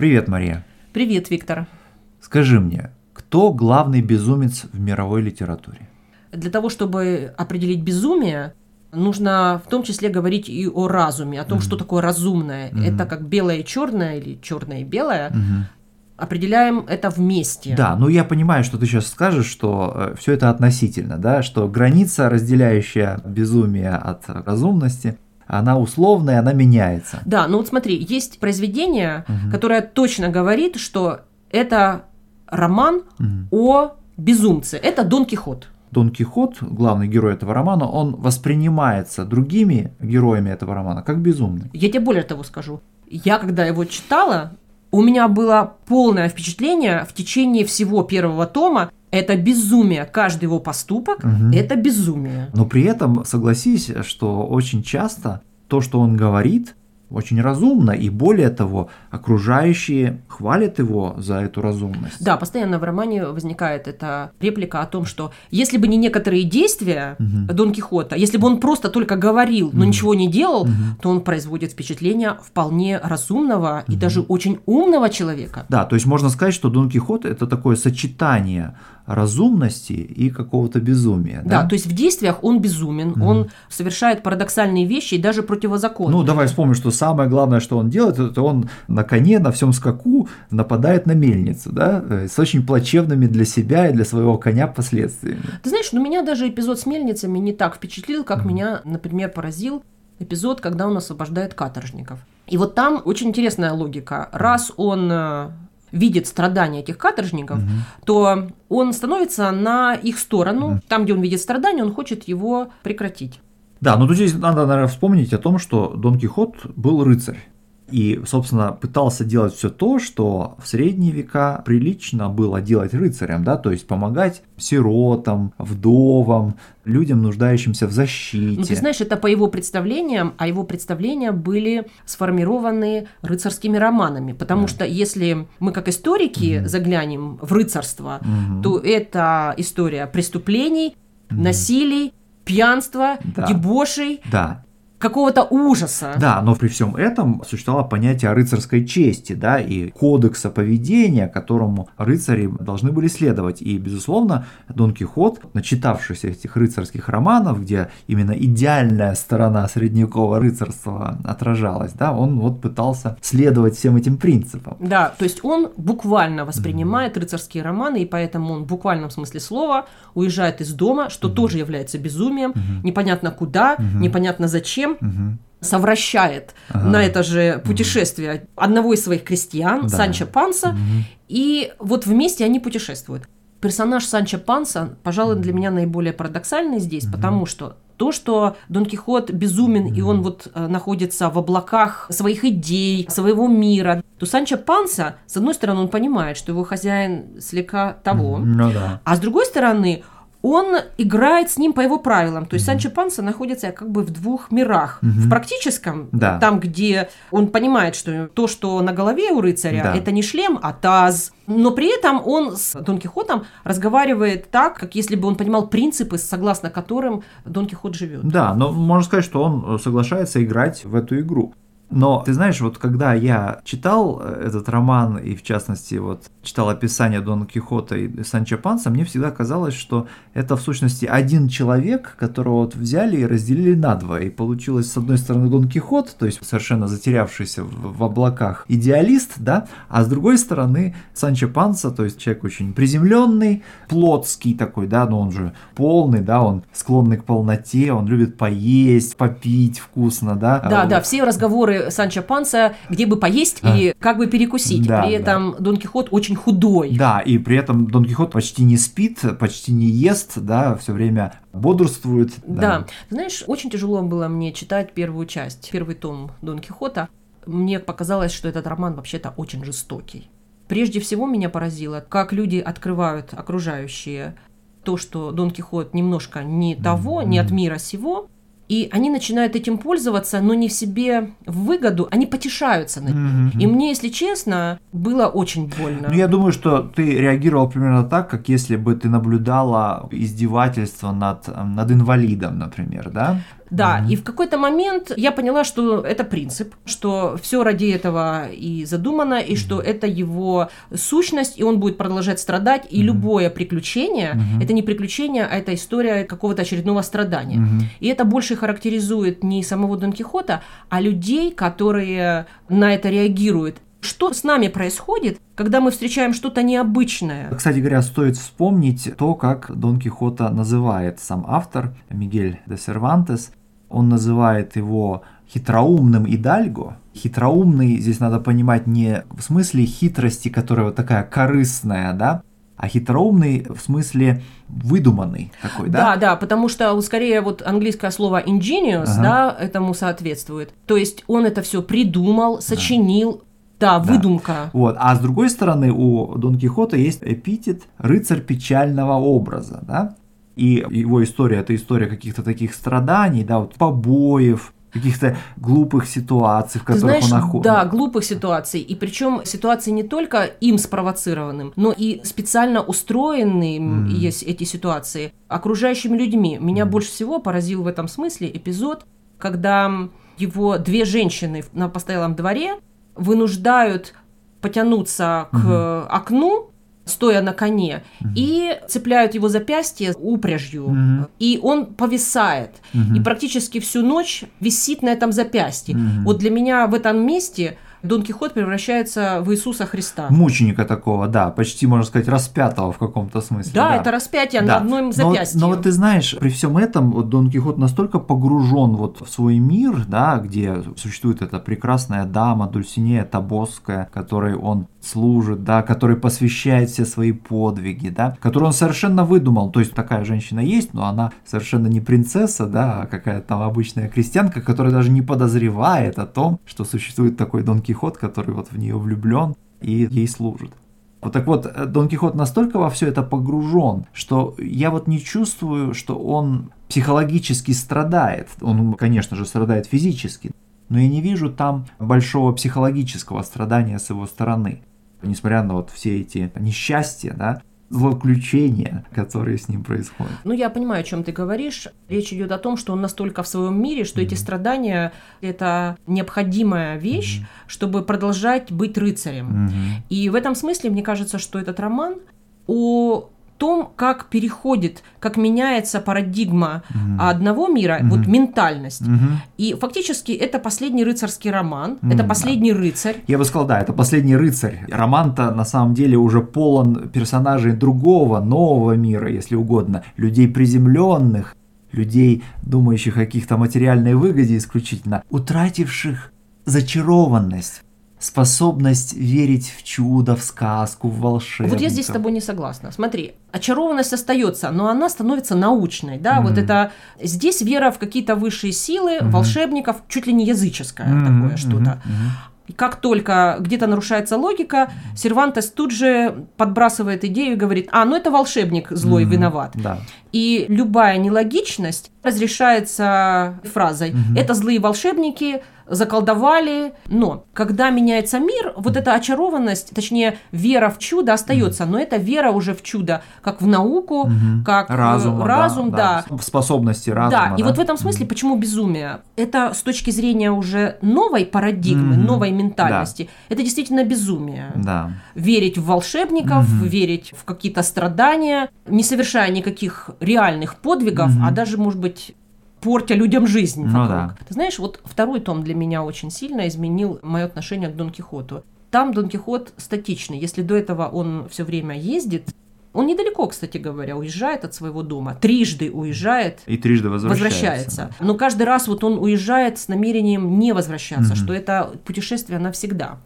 Привет, Мария. Привет, Виктор. Скажи мне, кто главный безумец в мировой литературе? Для того, чтобы определить безумие, нужно в том числе говорить и о разуме, о том, mm-hmm. что такое разумное. Mm-hmm. Это как белое и черное или черное и белое. Mm-hmm. Определяем это вместе. Да, ну я понимаю, что ты сейчас скажешь, что э, все это относительно, да, что граница, разделяющая безумие от разумности, она условная, она меняется. Да, ну вот смотри, есть произведение, угу. которое точно говорит, что это роман угу. о безумце. Это Дон Кихот. Дон Кихот, главный герой этого романа, он воспринимается другими героями этого романа как безумный. Я тебе более того скажу. Я, когда его читала, у меня было полное впечатление в течение всего первого тома. Это безумие. Каждый его поступок угу. – это безумие. Но при этом согласись, что очень часто то, что он говорит, очень разумно, и более того, окружающие хвалят его за эту разумность. Да, постоянно в романе возникает эта реплика о том, что если бы не некоторые действия угу. Дон Кихота, если бы он просто только говорил, но угу. ничего не делал, угу. то он производит впечатление вполне разумного угу. и даже очень умного человека. Да, то есть можно сказать, что Дон Кихот это такое сочетание разумности и какого-то безумия. Да, да? то есть в действиях он безумен, mm он совершает парадоксальные вещи и даже противозаконные. Ну, давай вспомним, что самое главное, что он делает, это он на коне, на всем скаку нападает на мельницу, да, э, с очень плачевными для себя и для своего коня последствиями. Ты знаешь, ну меня даже эпизод с мельницами не так впечатлил, как mm меня, например, поразил эпизод, когда он освобождает каторжников. И вот там очень интересная логика. Раз он э, видит страдания этих каторжников, угу. то он становится на их сторону. Угу. Там, где он видит страдания, он хочет его прекратить. Да, но тут здесь надо, наверное, вспомнить о том, что Дон Кихот был рыцарь. И, собственно, пытался делать все то, что в средние века прилично было делать рыцарям, да, то есть помогать сиротам, вдовам, людям, нуждающимся в защите. Ну, ты знаешь, это по его представлениям, а его представления были сформированы рыцарскими романами, потому да. что если мы как историки угу. заглянем в рыцарство, угу. то это история преступлений, угу. насилий, пьянства, да. дебошей. Да какого-то ужаса. Да, но при всем этом существовало понятие рыцарской чести, да, и кодекса поведения, которому рыцари должны были следовать. И, безусловно, Дон Кихот, начитавшись этих рыцарских романов, где именно идеальная сторона средневекового рыцарства отражалась, да, он вот пытался следовать всем этим принципам. Да, то есть он буквально воспринимает mm-hmm. рыцарские романы, и поэтому он в буквальном смысле слова уезжает из дома, что mm-hmm. тоже является безумием, mm-hmm. непонятно куда, mm-hmm. непонятно зачем, угу. совращает ага. на это же путешествие угу. одного из своих крестьян, да. Санчо Панса, угу. и вот вместе они путешествуют. Персонаж Санчо Панса, пожалуй, для меня наиболее парадоксальный здесь, угу. потому что то, что Дон Кихот безумен, mm-hmm. и он вот э, находится в облаках своих идей, своего мира, то Санчо Панса, с одной стороны, он понимает, что его хозяин слегка того, mm-hmm. а с другой стороны, он играет с ним по его правилам. То есть mm-hmm. Санчо Панса находится как бы в двух мирах. Mm-hmm. В практическом, да. там, где он понимает, что то, что на голове у рыцаря, да. это не шлем, а таз. Но при этом он с Дон Кихотом разговаривает так, как если бы он понимал принципы, согласно которым Дон Кихот живет. Да, но можно сказать, что он соглашается играть в эту игру. Но ты знаешь, вот когда я читал э, этот роман, и в частности вот читал описание Дона Кихота и Санчо Панса, мне всегда казалось, что это в сущности один человек, которого вот взяли и разделили на два. И получилось с одной стороны Дон Кихот, то есть совершенно затерявшийся в, в облаках идеалист, да, а с другой стороны Санчо Панса, то есть человек очень приземленный, плотский такой, да, но он же полный, да, он склонный к полноте, он любит поесть, попить вкусно, да. Да, да, все разговоры Санчо Панса, где бы поесть а. и как бы перекусить. Да, при этом да. Дон Кихот очень худой. Да, и при этом Дон Кихот почти не спит, почти не ест, да, все время бодрствует. Да. да. Знаешь, очень тяжело было мне читать первую часть, первый том Дон Кихота. Мне показалось, что этот роман вообще-то очень жестокий. Прежде всего меня поразило, как люди открывают окружающие то, что Дон Кихот немножко не того, mm-hmm. не от мира сего, и они начинают этим пользоваться, но не в себе в выгоду, они потешаются над ним. Mm-hmm. И мне, если честно, было очень больно. Ну, я думаю, что ты реагировал примерно так, как если бы ты наблюдала издевательство над, над инвалидом, например, да? Да, mm-hmm. и в какой-то момент я поняла, что это принцип, что все ради этого и задумано, и mm-hmm. что это его сущность, и он будет продолжать страдать, и mm-hmm. любое приключение mm-hmm. это не приключение, а это история какого-то очередного страдания. Mm-hmm. И это больше характеризует не самого Дон Кихота, а людей, которые на это реагируют. Что с нами происходит, когда мы встречаем что-то необычное? Кстати говоря, стоит вспомнить то, как Дон Кихота называет сам автор Мигель де Сервантес. Он называет его хитроумным идальго. Хитроумный здесь надо понимать не в смысле хитрости, которая вот такая корыстная, да, а хитроумный в смысле выдуманный такой, да? Да, да, потому что скорее вот английское слово ingenious, ага. да, этому соответствует. То есть он это все придумал, сочинил, да, выдумка. Да. Вот. А с другой стороны, у Дон Кихота есть эпитет рыцарь печального образа, да? И его история это история каких-то таких страданий, да, вот побоев, каких-то глупых ситуаций, в которых знаешь, он находится. Да, глупых ситуаций. И причем ситуации не только им спровоцированным, но и специально устроенные mm. есть эти ситуации окружающими людьми. Меня mm. больше всего поразил в этом смысле эпизод, когда его две женщины на постоялом дворе вынуждают потянуться к угу. окну, стоя на коне, угу. и цепляют его запястье упряжью, угу. и он повисает, угу. и практически всю ночь висит на этом запястье. Угу. Вот для меня в этом месте Дон Кихот превращается в Иисуса Христа. Мученика такого, да, почти, можно сказать, распятого в каком-то смысле. Да, да. это распятие да. на одном запястье. Но, но вот ты знаешь, при всем этом вот Дон Кихот настолько погружен вот в свой мир, да, где существует эта прекрасная дама Дульсинея Табосская, которой он служит, да, который посвящает все свои подвиги, да, которую он совершенно выдумал. То есть такая женщина есть, но она совершенно не принцесса, да, а какая-то там обычная крестьянка, которая даже не подозревает о том, что существует такой Дон Кихот, который вот в нее влюблен и ей служит. Вот так вот, э, Дон Кихот настолько во все это погружен, что я вот не чувствую, что он психологически страдает. Он, конечно же, страдает физически, но я не вижу там большого психологического страдания с его стороны несмотря на вот все эти несчастья, да, злоключения, которые с ним происходят. Ну, я понимаю, о чем ты говоришь. Речь идет о том, что он настолько в своем мире, что mm-hmm. эти страдания это необходимая вещь, mm-hmm. чтобы продолжать быть рыцарем. Mm-hmm. И в этом смысле мне кажется, что этот роман о том, как переходит, как меняется парадигма mm-hmm. одного мира, mm-hmm. вот ментальность. Mm-hmm. И фактически это последний рыцарский роман, mm-hmm. это последний рыцарь. Я бы сказал, да, это последний рыцарь. Роман-то на самом деле уже полон персонажей другого, нового мира, если угодно, людей приземленных, людей, думающих о каких-то материальной выгоде исключительно, утративших зачарованность способность верить в чудо, в сказку, в волшебников. Вот я здесь с тобой не согласна. Смотри, очарованность остается, но она становится научной, да, mm-hmm. вот это здесь вера в какие-то высшие силы, mm-hmm. волшебников, чуть ли не языческое mm-hmm. такое что-то. Mm-hmm. И как только где-то нарушается логика, Сервантес тут же подбрасывает идею и говорит, а, ну это волшебник злой mm-hmm. виноват. Да. И любая нелогичность разрешается фразой mm-hmm. «это злые волшебники, заколдовали. Но когда меняется мир, вот эта очарованность, точнее, вера в чудо остается, но это вера уже в чудо, как в науку, угу. как разум, разум да, да. В способности разума. Да, и вот в этом смысле, почему безумие? Это с точки зрения уже новой парадигмы, угу. новой ментальности, да. это действительно безумие. Да. Верить в волшебников, угу. верить в какие-то страдания, не совершая никаких реальных подвигов, угу. а даже, может быть, портя людям жизнь ну, Да. Ты знаешь, вот второй том для меня очень сильно изменил мое отношение к Дон Кихоту. Там Дон Кихот статичный. Если до этого он все время ездит, он недалеко, кстати говоря, уезжает от своего дома, трижды уезжает и трижды возвращается. возвращается. Но каждый раз вот он уезжает с намерением не возвращаться, mm-hmm. что это путешествие навсегда.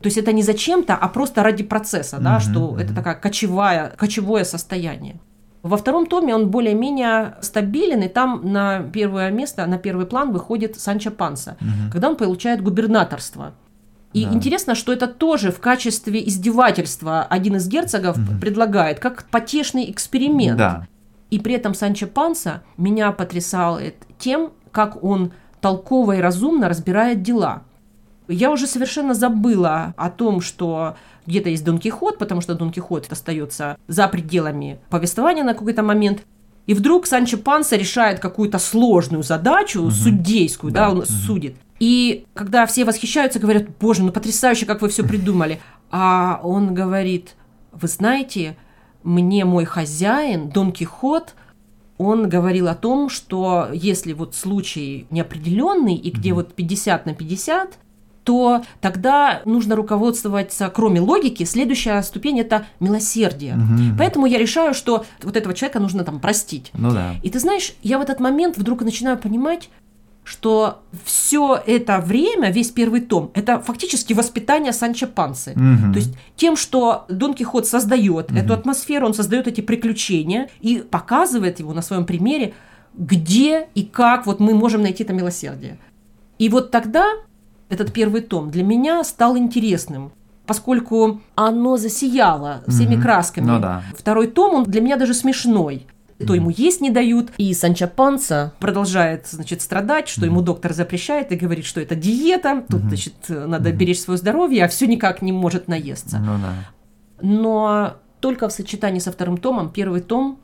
То есть это не зачем-то, а просто ради процесса, да, mm-hmm. что это такая кочевая, кочевое состояние. Во втором томе он более-менее стабилен, и там на первое место, на первый план выходит Санчо Панса, угу. когда он получает губернаторство. И да. интересно, что это тоже в качестве издевательства один из герцогов угу. предлагает, как потешный эксперимент. Да. И при этом Санчо Панса меня потрясал тем, как он толково и разумно разбирает дела. Я уже совершенно забыла о том, что где-то есть Дон Кихот, потому что Дон Кихот остается за пределами повествования на какой-то момент. И вдруг Санчо Панса решает какую-то сложную задачу, угу. судейскую, да, да он угу. судит. И когда все восхищаются, говорят, боже, ну потрясающе, как вы все придумали. А он говорит, вы знаете, мне мой хозяин, Дон Кихот, он говорил о том, что если вот случай неопределенный и где mm-hmm. вот 50 на 50, то тогда нужно руководствоваться, кроме логики, следующая ступень это милосердие. Угу. Поэтому я решаю, что вот этого человека нужно там простить. Ну да. И ты знаешь, я в этот момент вдруг начинаю понимать, что все это время, весь первый том, это фактически воспитание Санчо Пансы. Угу. То есть тем, что Дон Кихот создает угу. эту атмосферу, он создает эти приключения и показывает его на своем примере, где и как вот мы можем найти это милосердие. И вот тогда этот первый том для меня стал интересным, поскольку оно засияло всеми mm красками. Ну, да. Второй том, он для меня даже смешной. То ему есть не дают, и Санчо Панса продолжает, значит, страдать, что ему доктор запрещает и говорит, что это диета, тут, значит, надо беречь свое здоровье, а все никак не может наесться. Ну, да. Но только в сочетании со вторым томом, первый том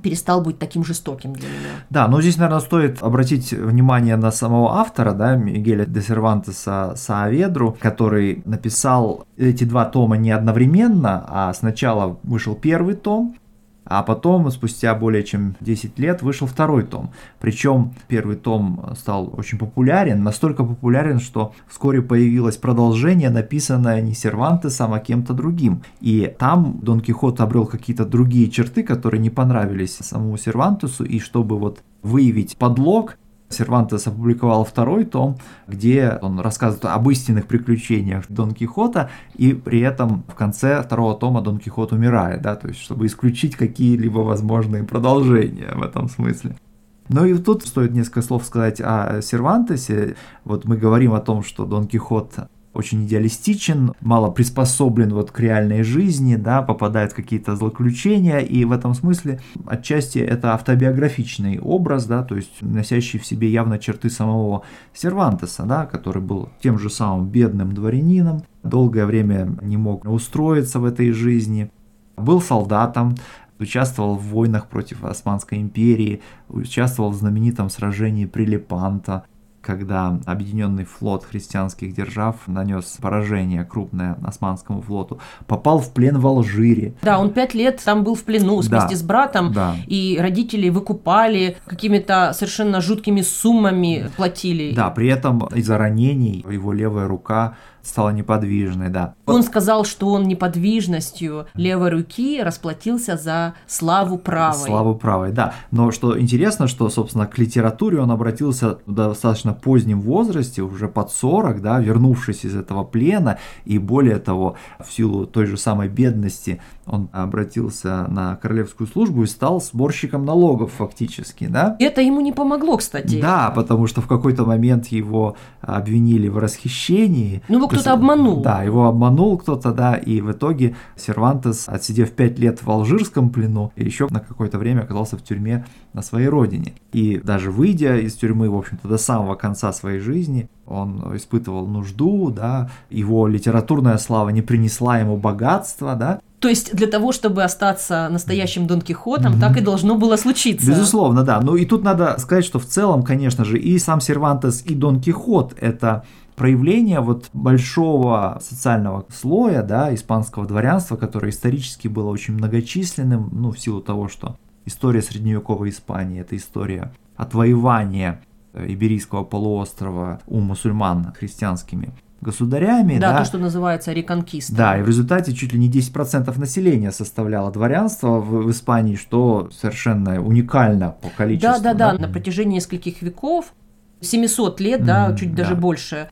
перестал быть таким жестоким для меня. Да, но здесь, наверное, стоит обратить внимание на самого автора, да, Мигеля де Сервантеса Сааведру, который написал эти два тома не одновременно, а сначала вышел первый том, а потом, спустя более чем 10 лет, вышел второй том. Причем первый том стал очень популярен, настолько популярен, что вскоре появилось продолжение, написанное не Сервантесом, а кем-то другим. И там Дон Кихот обрел какие-то другие черты, которые не понравились самому Сервантесу, и чтобы вот выявить подлог, Сервантес опубликовал второй том, где он рассказывает об истинных приключениях Дон Кихота, и при этом в конце второго тома Дон Кихот умирает, да, то есть чтобы исключить какие-либо возможные продолжения в этом смысле. Ну и тут стоит несколько слов сказать о Сервантесе. Вот мы говорим о том, что Дон Кихот очень идеалистичен, мало приспособлен вот к реальной жизни, да, попадает в какие-то злоключения, и в этом смысле отчасти это автобиографичный образ, да, то есть носящий в себе явно черты самого Сервантеса, да, который был тем же самым бедным дворянином, долгое время не мог устроиться в этой жизни, был солдатом, участвовал в войнах против Османской империи, участвовал в знаменитом сражении при Лепанто, когда объединенный флот христианских держав нанес поражение крупное османскому флоту, попал в плен в Алжире. Да, он пять лет там был в плену вместе да, с братом, да. и родители выкупали какими-то совершенно жуткими суммами платили. Да, при этом из-за ранений его левая рука стала неподвижной, да. Он сказал, что он неподвижностью левой руки расплатился за славу правой. Славу правой, да. Но что интересно, что, собственно, к литературе он обратился в достаточно позднем возрасте, уже под 40, да, вернувшись из этого плена, и более того, в силу той же самой бедности, он обратился на королевскую службу и стал сборщиком налогов фактически, да? Это ему не помогло, кстати. Да, потому что в какой-то момент его обвинили в расхищении. Ну, кто-то обманул. Да, его обманул кто-то, да, и в итоге Сервантес, отсидев пять лет в алжирском плену, еще на какое-то время оказался в тюрьме на своей родине. И даже выйдя из тюрьмы, в общем-то, до самого конца своей жизни, он испытывал нужду, да, его литературная слава не принесла ему богатства, да, то есть для того, чтобы остаться настоящим Дон Кихотом, mm-hmm. так и должно было случиться. Безусловно, да. Ну и тут надо сказать, что в целом, конечно же, и сам Сервантес, и Дон Кихот – это проявление вот большого социального слоя, да, испанского дворянства, которое исторически было очень многочисленным, ну, в силу того, что история средневековой Испании – это история отвоевания Иберийского полуострова у мусульман христианскими государями. Да, да, то, что называется реконкиста. Да, и в результате чуть ли не 10% населения составляло дворянство в, в Испании, что совершенно уникально по количеству. Да, да, да, на протяжении нескольких веков, 700 лет, mm-hmm, да, чуть да. даже больше,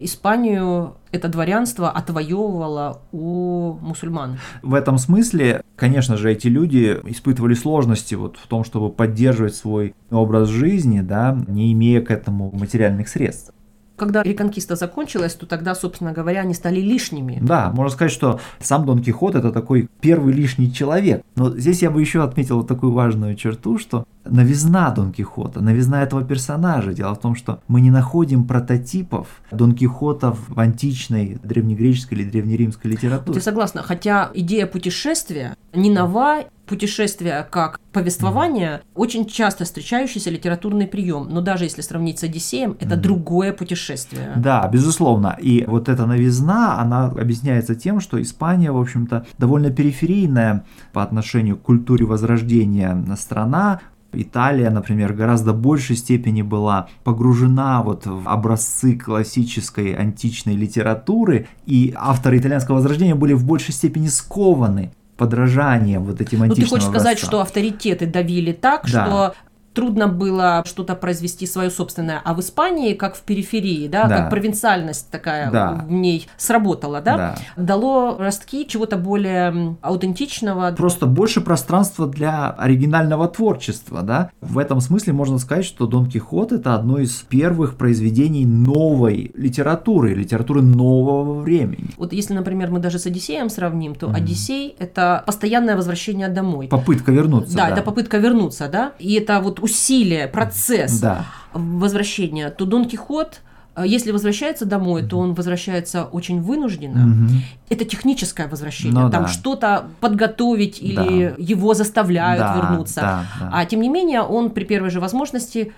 Испанию это дворянство отвоевывало у мусульман. В этом смысле, конечно же, эти люди испытывали сложности вот в том, чтобы поддерживать свой образ жизни, да, не имея к этому материальных средств. Когда реконкиста закончилась, то тогда, собственно говоря, они стали лишними. Да, можно сказать, что сам Дон Кихот это такой первый лишний человек. Но здесь я бы еще отметил вот такую важную черту, что новизна Дон Кихота, новизна этого персонажа. Дело в том, что мы не находим прототипов Дон Кихота в античной, древнегреческой или древнеримской литературе. Ты согласна? Хотя идея путешествия не нова, путешествие как повествование очень часто встречающийся литературный прием, но даже если сравнить с Одиссеем, это mm-hmm. другое путешествие. Да, безусловно. И вот эта новизна, она объясняется тем, что Испания, в общем-то, довольно периферийная по отношению к культуре возрождения страна, Италия, например, гораздо большей степени была погружена вот в образцы классической античной литературы, и авторы итальянского возрождения были в большей степени скованы подражанием вот этим античным Ну, ты хочешь сказать, что авторитеты давили так, да. что трудно было что-то произвести свое собственное, а в Испании, как в периферии, да, да. как провинциальность такая да. в ней сработала, да, да, дало ростки чего-то более аутентичного. Просто больше пространства для оригинального творчества, да. В этом смысле можно сказать, что Дон Кихот это одно из первых произведений новой литературы, литературы нового времени. Вот если, например, мы даже с Одиссеем сравним, то mm-hmm. Одиссей это постоянное возвращение домой. Попытка вернуться. Да, да, это попытка вернуться, да, и это вот усилие, процесс да. возвращения, то Дон Кихот э, если возвращается домой, то он возвращается очень вынужденно. Угу. Это техническое возвращение. Ну, Там да. что-то подготовить или да. его заставляют да, вернуться. Да, да. А тем не менее, он при первой же возможности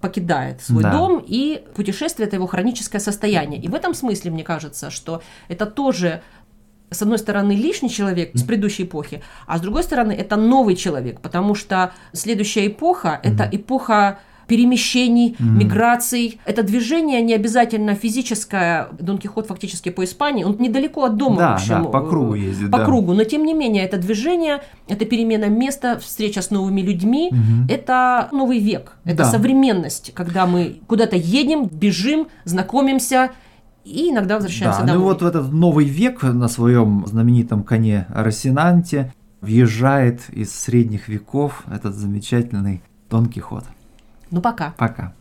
покидает свой да. дом, и путешествие это его хроническое состояние. И в этом смысле, мне кажется, что это тоже с одной стороны, лишний человек с предыдущей эпохи, а с другой стороны, это новый человек, потому что следующая эпоха – это эпоха перемещений, mm-hmm. миграций. Это движение не обязательно физическое. Дон Кихот фактически по Испании, он недалеко от дома. Да, общем, да по кругу ездит. По да. кругу, но тем не менее, это движение, это перемена места, встреча с новыми людьми, mm-hmm. это новый век, это да. современность, когда мы куда-то едем, бежим, знакомимся, и иногда возвращаемся да, домой. Ну вот в этот новый век на своем знаменитом коне Росинанте въезжает из средних веков этот замечательный Дон Кихот. Ну пока. Пока.